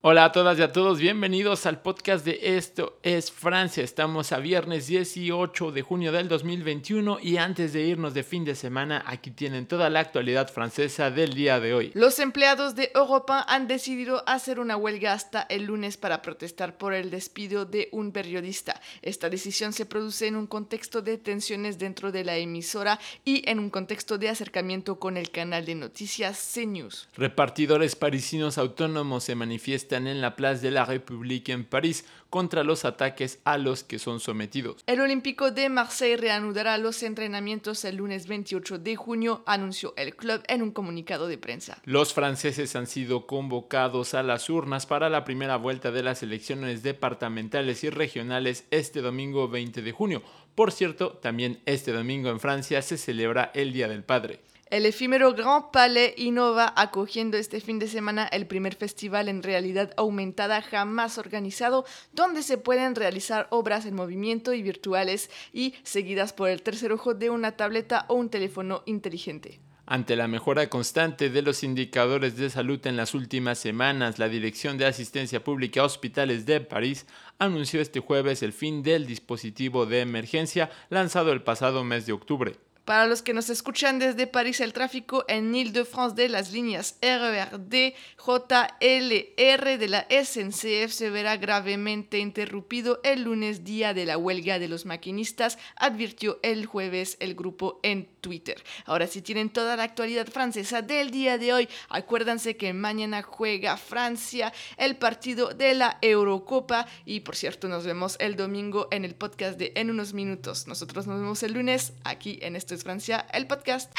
Hola a todas y a todos, bienvenidos al podcast de Esto es Francia. Estamos a viernes 18 de junio del 2021 y antes de irnos de fin de semana, aquí tienen toda la actualidad francesa del día de hoy. Los empleados de Europa han decidido hacer una huelga hasta el lunes para protestar por el despido de un periodista. Esta decisión se produce en un contexto de tensiones dentro de la emisora y en un contexto de acercamiento con el canal de noticias CNews. Repartidores parisinos autónomos se manifiestan están en la Place de la République en París contra los ataques a los que son sometidos. El Olímpico de Marseille reanudará los entrenamientos el lunes 28 de junio, anunció el club en un comunicado de prensa. Los franceses han sido convocados a las urnas para la primera vuelta de las elecciones departamentales y regionales este domingo 20 de junio. Por cierto, también este domingo en Francia se celebra el Día del Padre. El efímero Grand Palais innova acogiendo este fin de semana el primer festival en realidad aumentada jamás organizado, donde se pueden realizar obras en movimiento y virtuales y seguidas por el tercer ojo de una tableta o un teléfono inteligente. Ante la mejora constante de los indicadores de salud en las últimas semanas, la Dirección de Asistencia Pública a Hospitales de París anunció este jueves el fin del dispositivo de emergencia lanzado el pasado mes de octubre. Para los que nos escuchan desde París, el tráfico en Ile-de-France de las líneas RERD, JLR de la SNCF se verá gravemente interrumpido el lunes, día de la huelga de los maquinistas, advirtió el jueves el grupo en Twitter. Ahora, si tienen toda la actualidad francesa del día de hoy, acuérdense que mañana juega Francia el partido de la Eurocopa y por cierto nos vemos el domingo en el podcast de En unos minutos. Nosotros nos vemos el lunes aquí en este Francia, el podcast.